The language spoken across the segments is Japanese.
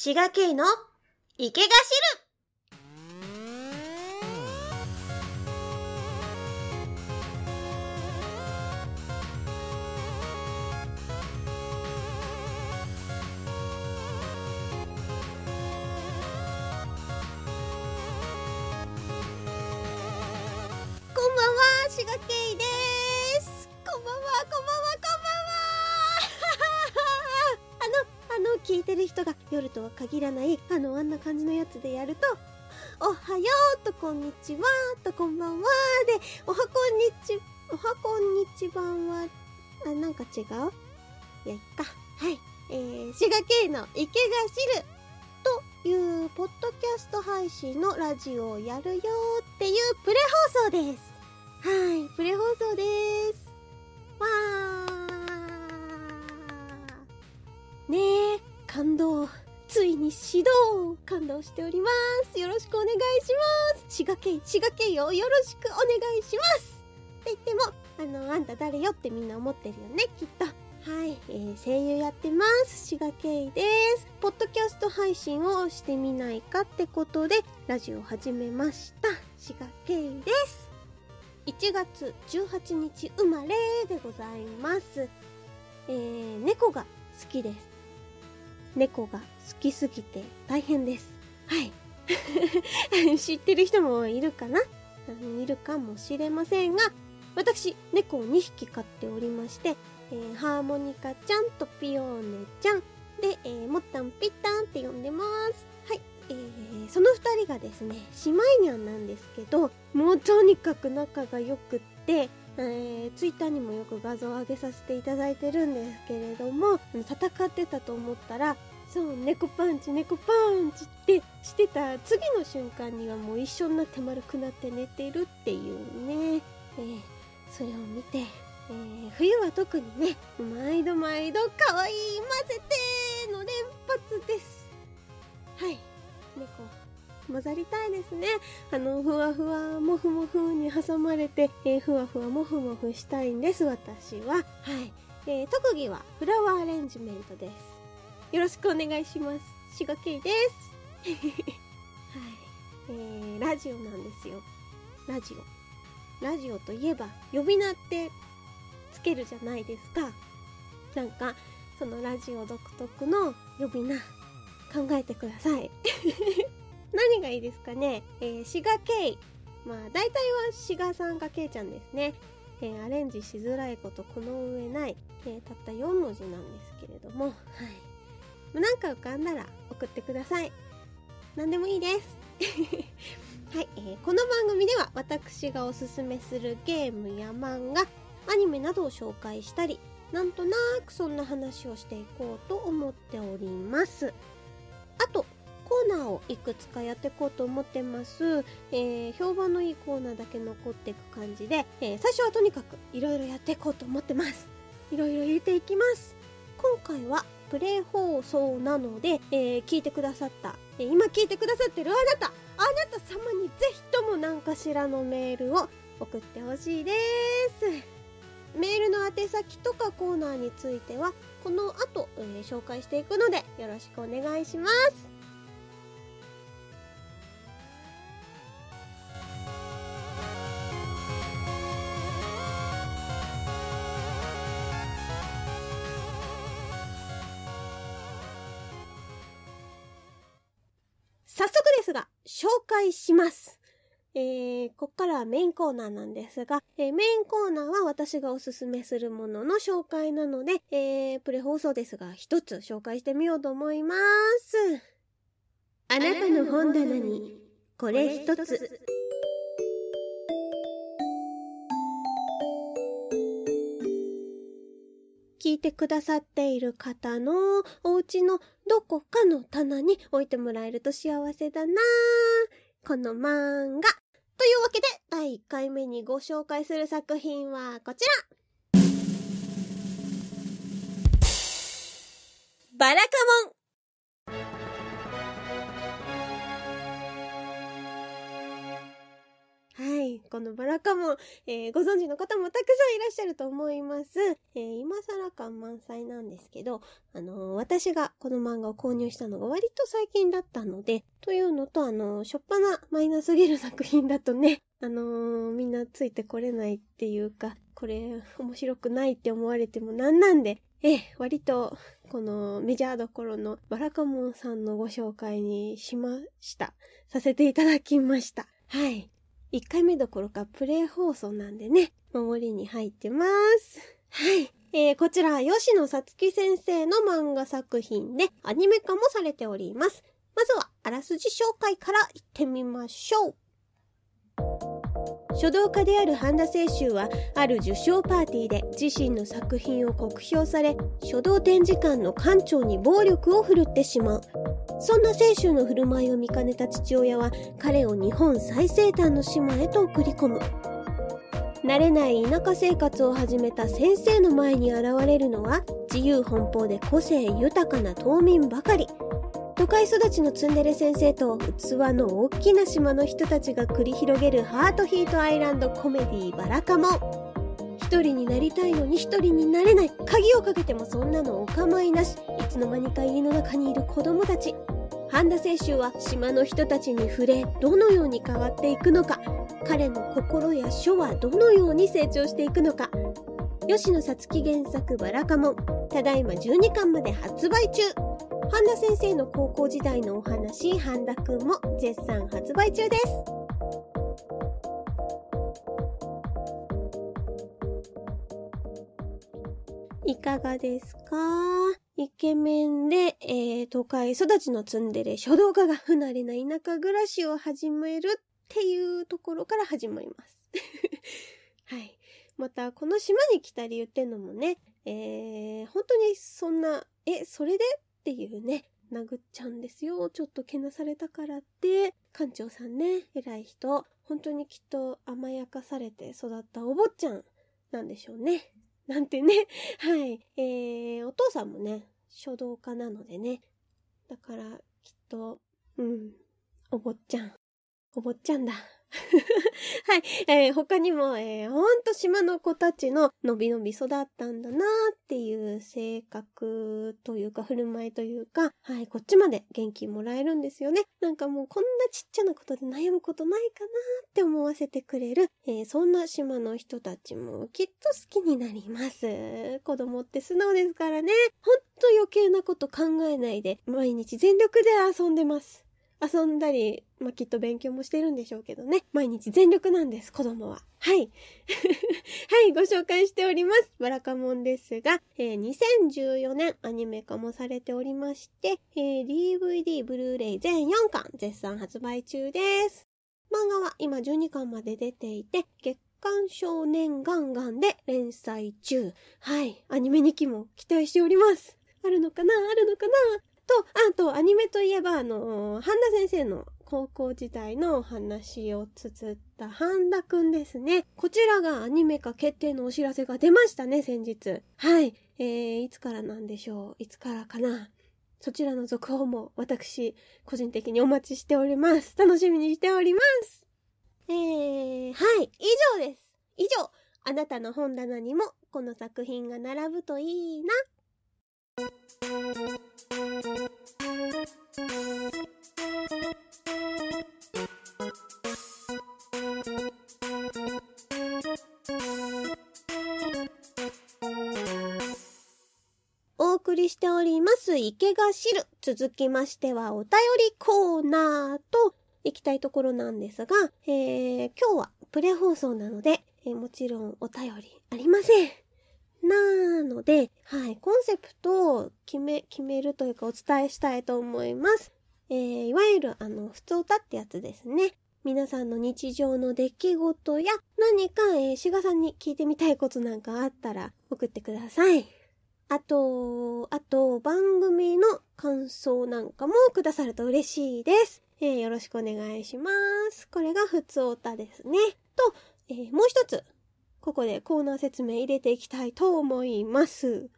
滋賀県の池が汁人が夜とは限らない、あの、あんな感じのやつでやると、おはようと、こんにちはと、こんばんはで、おはこんにち、おはこんにちばんは、あ、なんか違う？いや、いっか。はい。えー、滋賀県の池が汁というポッドキャスト配信のラジオをやるよっていうプレ放送です。はい、プレ放送です。わー。ねえ、感動。ついに指導感動しております。よろしくお願いします。滋賀県、滋賀県よ、よろしくお願いします。って言っても、あの、あんた誰よってみんな思ってるよね、きっと。はい、えー声優やってます。滋賀県です。ポッドキャスト配信をしてみないかってことで、ラジオ始めました。滋賀県です。1月18日生まれでございます。えー、猫が好きです。猫が好きすぎて大変です。はい。知ってる人もいるかな？うんいるかもしれませんが、私、猫を2匹飼っておりまして、えーハーモニカちゃんとピオーネちゃんで、えー、モッタンピッタンって呼んでます。はい。えー、その二人がですね、姉妹ニャンなんですけど、もうとにかく仲が良くって、えー、ツイッターにもよく画像を上げさせていただいてるんですけれども、戦ってたと思ったら、そう、猫パンチ、猫パンチってしてた次の瞬間にはもう一緒になって丸くなって寝てるっていうね、えー、それを見て、えー冬は特にね、毎度毎度可愛い混ぜての連発です。はい。猫、混ざりたいですね。あの、ふわふわ、もふもふに挟まれて、えーふわふわ、もふもふしたいんです、私は。はい。えー特技はフラワーアレンジメントです。よろしくお願いします。しがけいです。はい。えー、ラジオなんですよ。ラジオ。ラジオといえば、呼び名ってつけるじゃないですか。なんか、そのラジオ独特の呼び名、考えてください。何がいいですかね？えー、しがけい。まあ、大体はしがさんかけいちゃんですね。えーアレンジしづらいことこの上ない、えーたった4文字なんですけれども、はい。なんか浮かんだら送ってください。何でもいいです。はい、えーこの番組では私がおすすめするゲームや漫画、アニメなどを紹介したり、なんとなくそんな話をしていこうと思っております。あと、コーナーをいくつかやっていこうと思ってます。えー評判のいいコーナーだけ残っていく感じで、えー最初はとにかくいろいろやっていこうと思ってます。いろいろ入れていきます。今回はプレイ放送なので、えー聞いてくださった、えー今聞いてくださってるあなた、あなた様にぜひとも何かしらのメールを送ってほしいです。メールの宛先とかコーナーについては、この後、えー紹介していくので、よろしくお願いします。紹介します。えー、こっからはメインコーナーなんですが、えーメインコーナーは私がおすすめするものの紹介なので、えー、プレ放送ですが、一つ紹介してみようと思います。あなたの本棚に、これ一つ。聞いてくださっている方のお家のどこかの棚に置いてもらえると幸せだな。この漫画。というわけで、第1回目にご紹介する作品はこちら。バラカモン。い。このバラカモン、えー、ご存知の方もたくさんいらっしゃると思います。えー、今更感満載なんですけど、あのー、私がこの漫画を購入したのが割と最近だったので、というのと、あのしょっぱなマイナスすぎる作品だとね、あのみんなついてこれないっていうか、これ面白くないって思われてもなんなんで、え割と、このメジャーどころのバラカモンさんのご紹介にしました。させていただきました。はい。1回目どころかプレイ放送なんでね、守りに入ってます。はい。えー、こちら、吉野さつき先生の漫画作品でアニメ化もされております。まずは、あらすじ紹介から行ってみましょう。書道家である半田清舟はある受賞パーティーで自身の作品を酷評され書道展示館の館長に暴力を振るってしまう。そんな清舟の振る舞いを見かねた父親は彼を日本最西端の島へと送り込む。慣れない田舎生活を始めた先生の前に現れるのは自由奔放で個性豊かな島民ばかり。都会育ちのツンデレ先生と器の大きな島の人たちが繰り広げるハートヒートアイランドコメディバラカモ。ン一人になりたいのに一人になれない鍵をかけてもそんなのお構いなし。いつの間にか家の中にいる子供たち。半田清舟は島の人たちに触れどのように変わっていくのか。彼の心や書はどのように成長していくのか。吉野さつき原作バラカモ。ンただいま12巻まで発売中。半田先生の高校時代のお話、半田くんも絶賛発売中です。いかがですか？イケメンで、えー、都会育ちのツンデレ書道家が不慣れな田舎暮らしを始めるっていうところから始まります。はい。また、この島に来た理由ってのもね、えー、本当にそんな、え、それでっていうね、殴っちゃうんですよ。ちょっとけなされたからって、館長さんね、偉い人、本当にきっと甘やかされて育ったお坊ちゃんなんでしょうね。なんてね。はい。えー、お父さんもね、書道家なのでね。だから、きっと、うん、お坊ちゃん。お坊ちゃんだ。はい。えー、他にも、えー、ほんと島の子たちののびのび育ったんだなーっていう性格というか振る舞いというか、はい、こっちまで元気もらえるんですよね。なんかもうこんなちっちゃなことで悩むことないかなーって思わせてくれる、えー、そんな島の人たちもきっと好きになります。子供って素直ですからね。ほんと余計なこと考えないで毎日全力で遊んでます。遊んだり、まあ、きっと勉強もしてるんでしょうけどね。毎日全力なんです、子供は。はい。はい、ご紹介しております。バラカモンですが、えー、2014年アニメ化もされておりまして、えー、DVD、ブルーレイ全4巻絶賛発売中です。漫画は今12巻まで出ていて、月刊少年ガンガンで連載中。はい、アニメ2期も期待しております。あるのかな？あるのかな？と、あと、アニメといえば、あの、半田先生の高校時代のお話を綴った半田くんですね。こちらがアニメ化決定のお知らせが出ましたね、先日。はい。えー、いつからなんでしょう？いつからかな？そちらの続報も私、個人的にお待ちしております。楽しみにしております。えー、はい、以上です。以上、あなたの本棚にもこの作品が並ぶといいな。お送りしております、池が知る。続きましては、お便りコーナーと行きたいところなんですが、えー、今日はプレ放送なので、えー、もちろんお便りありません。なので、はい、コンセプトを決め、決めるというかお伝えしたいと思います。えー、いわゆるあの、普通歌ってやつですね。皆さんの日常の出来事や何か、えー、しがさんに聞いてみたいことなんかあったら送ってください。あと、あと、番組の感想なんかもくださると嬉しいです。えー、よろしくお願いします。これが普通歌ですね。と、えー、もう一つ、ここでコーナー説明入れていきたいと思います。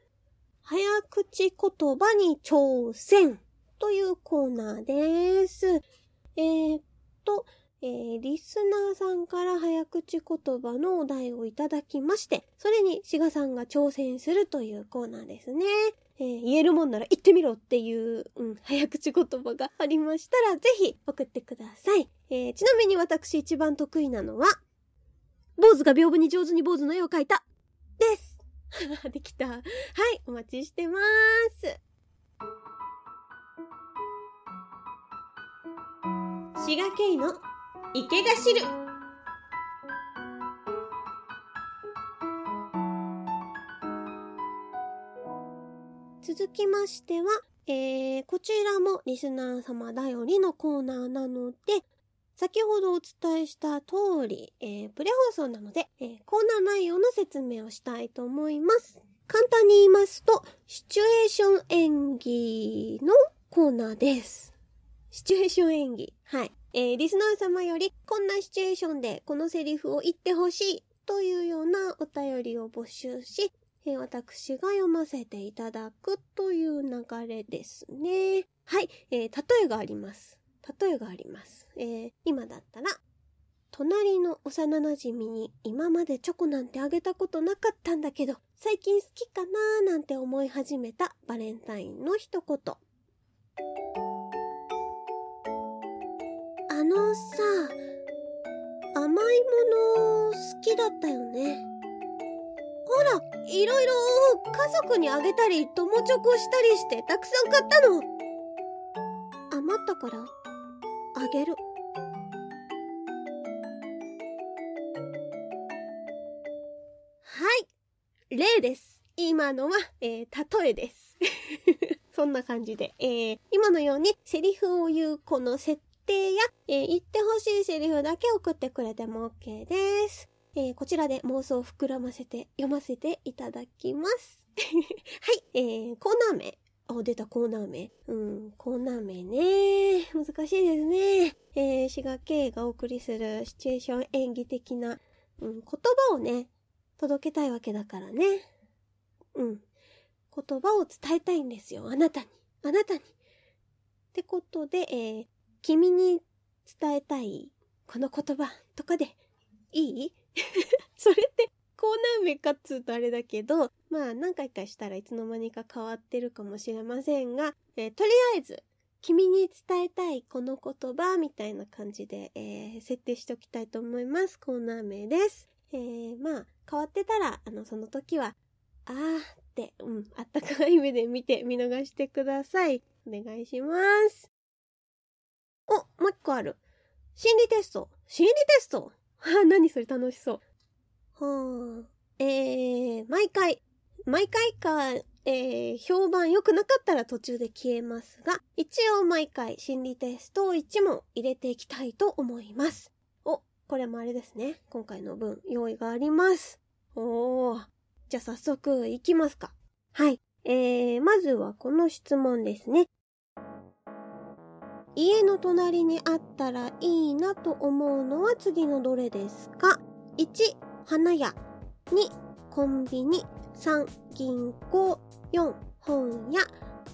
早口言葉に挑戦というコーナーです。えー、っと、えー、リスナーさんから早口言葉のお題をいただきまして、それに志賀さんが挑戦するというコーナーですね。えー、言えるもんなら言ってみろっていう、うん、早口言葉がありましたら、ぜひ送ってください。えー、ちなみに私一番得意なのは、坊主が屏風に上手に坊主の絵を描いた、です。できた。はい、お待ちしてます。滋賀県の池田汁続きましては、えー、こちらもリスナー様頼りのコーナーなので、先ほどお伝えした通り、えー、プレ放送なので、えー、コーナー内容の説明をしたいと思います。簡単に言いますと、シチュエーション演技のコーナーです。シチュエーション演技。はい。えー、リスナー様よりこんなシチュエーションでこのセリフを言ってほしいというようなお便りを募集し、えー、私が読ませていただくという流れですね。はい、えー、例えがあります。例えがあります。えー、今だったら、隣の幼馴染に今までチョコなんてあげたことなかったんだけど、最近好きかなーなんて思い始めたバレンタインの一言。あのさ、甘いもの好きだったよね。ほら、いろいろ家族にあげたり、友チョコしたりしてたくさん買ったの。余ったから、あげる。はい。例です。今のは、えー、例えです。そんな感じで、えー、今のようにセリフを言うこの設定や、えー、言ってほしいセリフだけ送ってくれても OK です。えー、こちらで妄想を膨らませて読ませていただきます。はい、えー、コーナー名。あ、出たコーナー名。うん、コーナー名ね。難しいですね。えー、滋賀県がお送りするシチュエーション演技的な、うん、言葉をね、届けたいわけだからね。うん。言葉を伝えたいんですよ。あなたに。あなたに。ってことで、えー、君に伝えたいこの言葉とかでいい？それってコーナー名かっつうとあれだけど、まあ何回かしたらいつの間にか変わってるかもしれませんが、えー、とりあえず、君に伝えたいこの言葉みたいな感じで、えー、設定しておきたいと思います。コーナー名です。えー、まあ変わってたら、あの、その時は、あーって、うん、あったかい目で見て見逃してください。お願いします。お、もう一個ある。心理テスト。心理テスト？は 何それ楽しそう。はあ。えー、毎回、毎回か、えー、評判良くなかったら途中で消えますが、一応毎回心理テストを1問入れていきたいと思います。お、これもあれですね。今回の分、用意があります。おー。じゃあ早速いきますか。はい。えー、まずはこの質問ですね。家の隣にあったらいいなと思うのは次のどれですか ?1、花屋。2、コンビニ。3、銀行。4、本屋。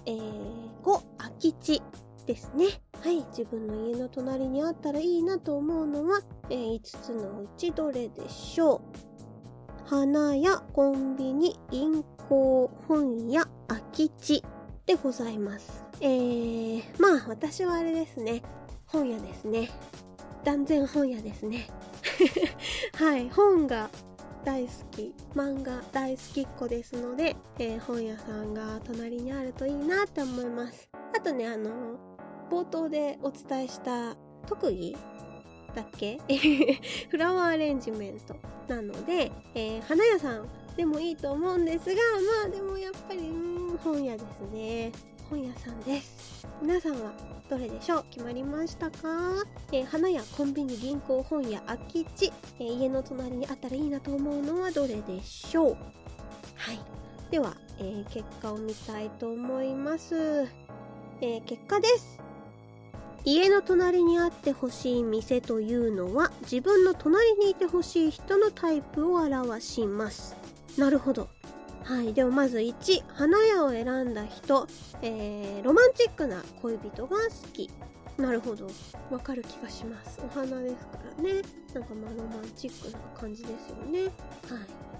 えー、5、空き地ですね。はい。自分の家の隣にあったらいいなと思うのは、えー、5つのうちどれでしょう花屋、コンビニ、銀行、本屋、空き地でございます。えー、まあ私はあれですね。本屋ですね。断然本屋ですね。はい、本が大好き、漫画大好きっ子ですので、えー、本屋さんが隣にあるといいなって思います。あとね、あの、冒頭でお伝えした特技だっけ？フラワーアレンジメントなので、えー、花屋さんでもいいと思うんですが、まあでもやっぱり、うん、本屋ですね。本屋さんです。皆さんはどれでしょう？決まりましたか、えー、花屋コンビニ銀行本屋空き地、えー、家の隣にあったらいいなと思うのはどれでしょう？はい。では、えー、結果を見たいと思います、え結果です。家の隣にあってほしい店というのは自分の隣にいてほしい人のタイプを表します。なるほど。はい。ではまず1、花屋を選んだ人、えー、ロマンチックな恋人が好き。なるほど。わかる気がします。お花ですからね。なんかまあロマンチックな感じですよね。はい。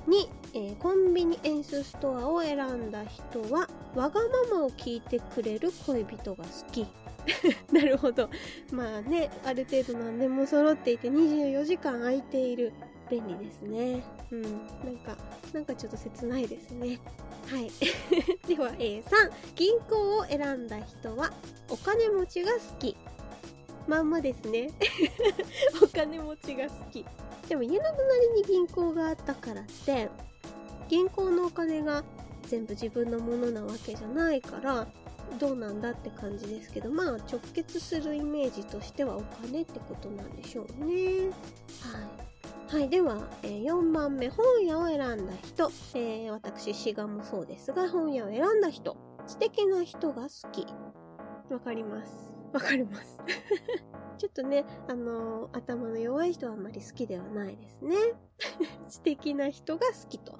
2、えーコンビニエンスストアを選んだ人は、わがままを聞いてくれる恋人が好き。なるほど。まあね、ある程度何でも揃っていて24時間空いている。便利ですね。うん。なんか、なんかちょっと切ないですね。はい。では、えー、3、銀行を選んだ人は、お金持ちが好き。まんまですね。お金持ちが好き。でも家の隣に銀行があったからって、銀行のお金が全部自分のものなわけじゃないから、どうなんだって感じですけど、まあ直結するイメージとしてはお金ってことなんでしょうね。はい。はい、では、えー4番目、本屋を選んだ人。えー私、滋賀もそうですが、本屋を選んだ人。知的な人が好き。わかります。わかります。ちょっとね、あのー頭の弱い人はあんまり好きではないですね。知的な人が好きと。は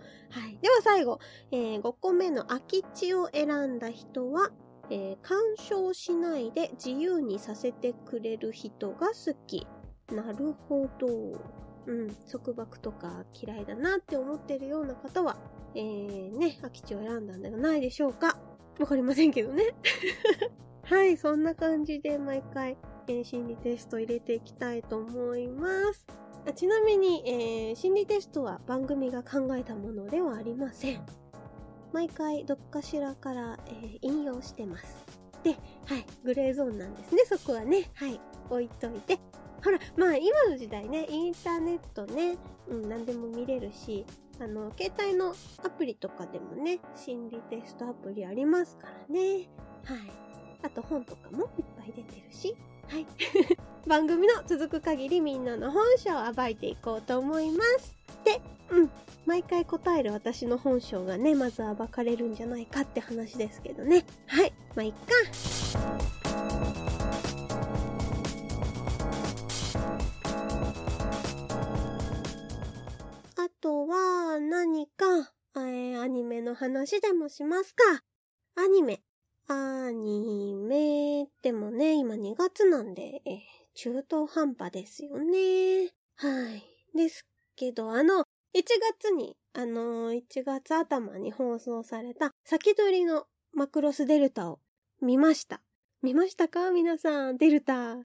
い。では最後、え5個目の空き地を選んだ人は、えー干渉しないで自由にさせてくれる人が好き。なるほど。うん、束縛とか嫌いだなって思ってるような方は、えー、ね、空き地を選んだんではないでしょうか。わかりませんけどね。はい、そんな感じで毎回、えー心理テスト入れていきたいと思います。あちなみに、えー心理テストは番組が考えたものではありません。毎回どっかしらから、えー引用してます。で、はい、グレーゾーンなんですね、そこはね。はい、置いといて。ほら、まあ今の時代ね、インターネットね、うん、何でも見れるし、あの、携帯のアプリとかでもね、心理テストアプリありますからね。はい。あと本とかもいっぱい出てるし。はい。番組の続く限りみんなの本性を暴いていこうと思います。で、うん。毎回答える私の本性がね、まず暴かれるんじゃないかって話ですけどね。はい。まあ、いっか。話でもしますか？アニメ。アニメ、でもね、今2月なんで、え中途半端ですよね。はい。ですけど、あの、1月に、あの、1月頭に放送された、先取りのマクロスデルタを見ました。見ましたか？皆さん、デルタ。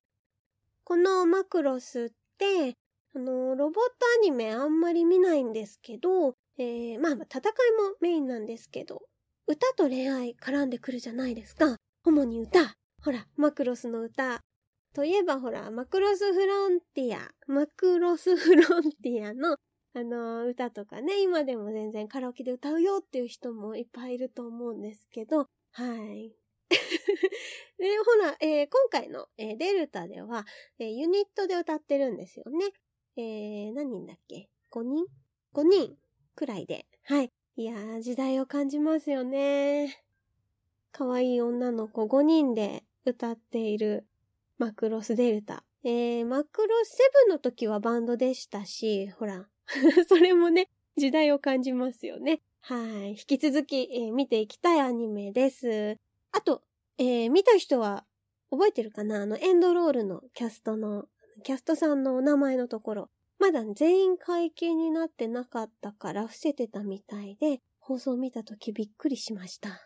このマクロスって、あの、ロボットアニメあんまり見ないんですけど、えー、まあ戦いもメインなんですけど、歌と恋愛絡んでくるじゃないですか。主に歌。ほら、マクロスの歌。といえばほら、マクロスフロンティア。マクロスフロンティアの、あの、歌とかね、今でも全然カラオケで歌うよっていう人もいっぱいいると思うんですけど、はい。で、ほら、えー今回の、えーデルタでは、えーユニットで歌ってるんですよね。えー、何人だっけ ?5 人 ?5 人くらいで。はい。いやー、時代を感じますよね。可愛い女の子5人で歌っているマクロスデルタ。えー、マクロスセブンの時はバンドでしたし、ほら、それもね、時代を感じますよね。はい。引き続き、えー見ていきたいアニメです。あと、えー見た人は覚えてるかな？あの、エンドロールのキャストの、キャストさんのお名前のところ。まだ全員解禁になってなかったから伏せてたみたいで、放送見たときびっくりしました。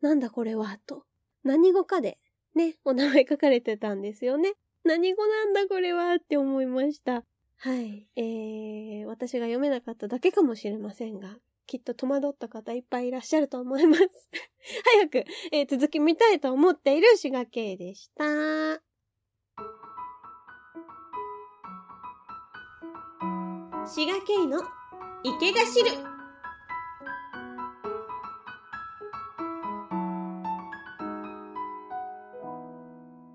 なんだこれは、と。何語かで、ね、お名前書かれてたんですよね。何語なんだこれは、って思いました。はい。えー、私が読めなかっただけかもしれませんが、きっと戸惑った方いっぱいいらっしゃると思います。早く、えー続き見たいと思っている滋賀県でした。滋賀県の池が知る。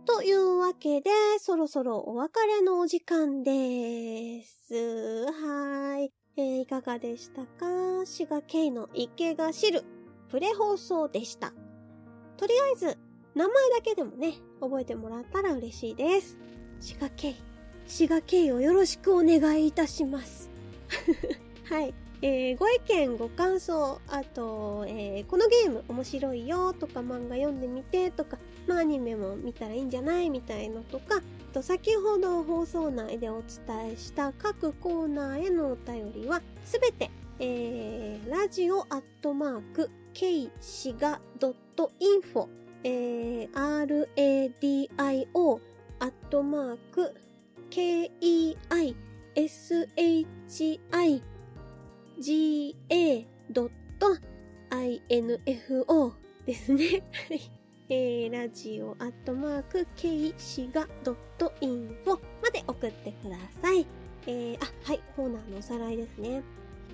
というわけで、そろそろお別れのお時間です。はい。えーいかがでしたか？滋賀県の池が知るプレ放送でした。とりあえず、名前だけでもね、覚えてもらったら嬉しいです。滋賀県、滋賀県をよろしくお願いいたします。はい。えー、ご意見、ご感想、あと、えー、このゲーム面白いよとか漫画読んでみてとか、まあアニメも見たらいいんじゃないみたいのとか、と先ほど放送内でお伝えした各コーナーへのお便りはすべて、えー、ラジオアットマーク k シガ .info、えー、radio アットマーク keishi ga.info ですね。えー、ラジオアットマーク、ケイシガドットインフォまで送ってください。えー、あ、はい、コーナーのおさらいですね。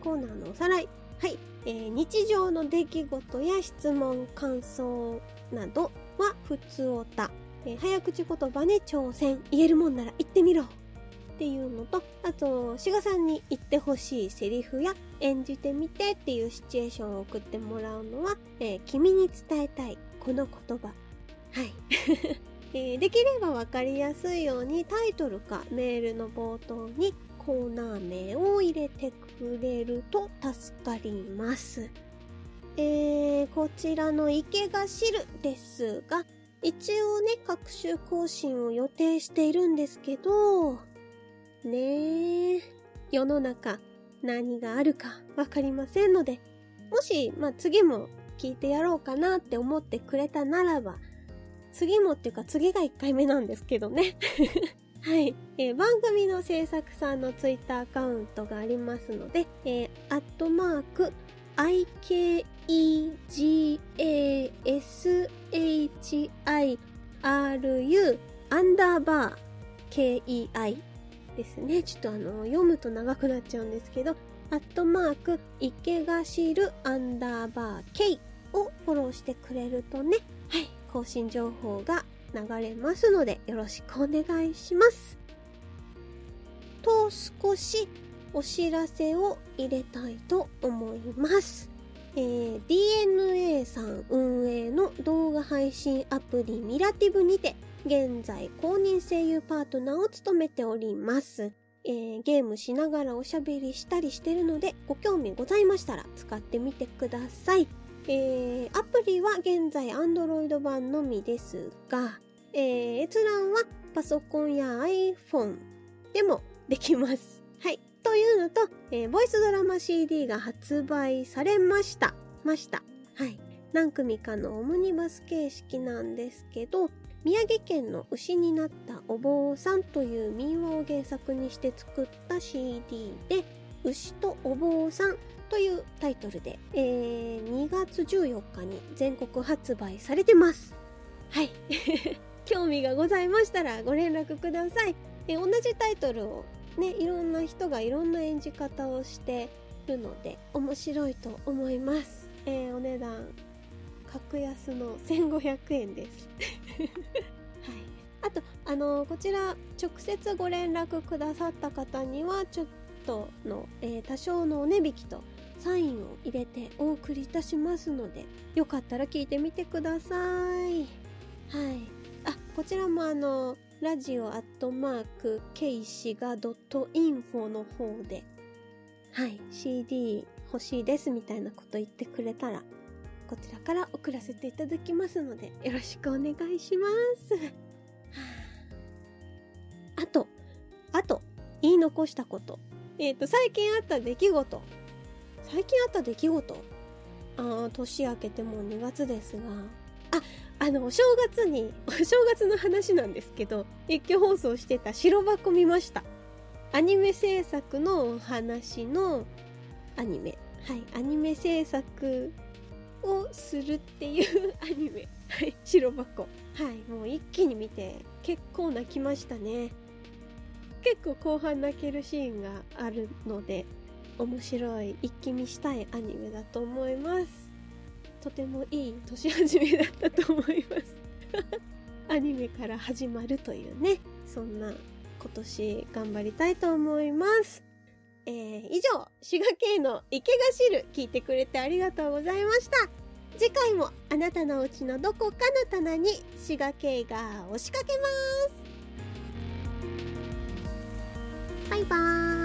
コーナーのおさらい。はい、えー、日常の出来事や質問、感想などは普通おた。えー、早口言葉に挑戦。言えるもんなら言ってみろ。っていうのと、あと、志賀さんに言ってほしいセリフや演じてみてっていうシチュエーションを送ってもらうのは、えー、君に伝えたいこの言葉。はい。えー、できればわかりやすいようにタイトルかメールの冒頭にコーナー名を入れてくれると助かります。えー、こちらの池が汁ですが、一応ね、各種更新を予定しているんですけど、ねえ、世の中何があるかわかりませんので、もし、まあ、次も聞いてやろうかなって思ってくれたならば、次もっていうか次が1回目なんですけどね。はい、えー、番組の制作さんのツイッターアカウントがありますので、えー、アットマーク、IKEGAS IKEGASHIRU アンダーバー KEI ですね。ちょっとあの、読むと長くなっちゃうんですけど、アットマーク、池がしるアンダーバー K をフォローしてくれるとね、はい、更新情報が流れますので、よろしくお願いします。と、少しお知らせを入れたいと思います。えー、DNA さん運営の動画配信アプリミラティブにて、現在公認声優パートナーを務めております。えー、ゲームしながらおしゃべりしたりしてるので、ご興味ございましたら使ってみてください。えー、アプリは現在 Android 版のみですが、えー、閲覧はパソコンや iPhone でもできます。はい。というのと、えー、ボイスドラマ CD が発売されました。ました。はい。何組かのオムニバス形式なんですけど、宮城県の牛になったお坊さんという民話を原作にして作った CD で、牛とお坊さんというタイトルで、えー、2月14日に全国発売されてます。はい。興味がございましたらご連絡ください。え同じタイトルをね、いろんな人がいろんな演じ方をしてるので面白いと思います。えー、お値段格安の1500円です。はい。あと、あの、こちら、直接ご連絡くださった方には、ちょっとの、えー、多少のお値引きとサインを入れてお送りいたしますので、よかったら聞いてみてください。はい。あ、こちらもあの、ラジオアットマーク、ケイシガドットインフォの方で、はい、CD 欲しいですみたいなこと言ってくれたら、こちらから送らせていただきますので、よろしくお願いします。あと、あと、言い残したこと。えっ、ー、と、最近あった出来事。最近あった出来事？あ年明けてもう2月ですが。あ、あの、お正月に、お 正月の話なんですけど、一挙放送してた白箱見ました。アニメ制作のお話のアニメ。はい、アニメ制作をするっていう アニメ。はい、白箱。はい、もう一気に見て結構泣きましたね。結構後半泣けるシーンがあるので、面白い一気見したいアニメだと思います。とてもいい年始めだったと思います。アニメから始まるというね、そんな今年頑張りたいと思います。えー、以上、滋賀県の池が汁聞いてくれてありがとうございました。次回もあなたのうちのどこかの棚に滋賀県が押しかけます。バイバーイ。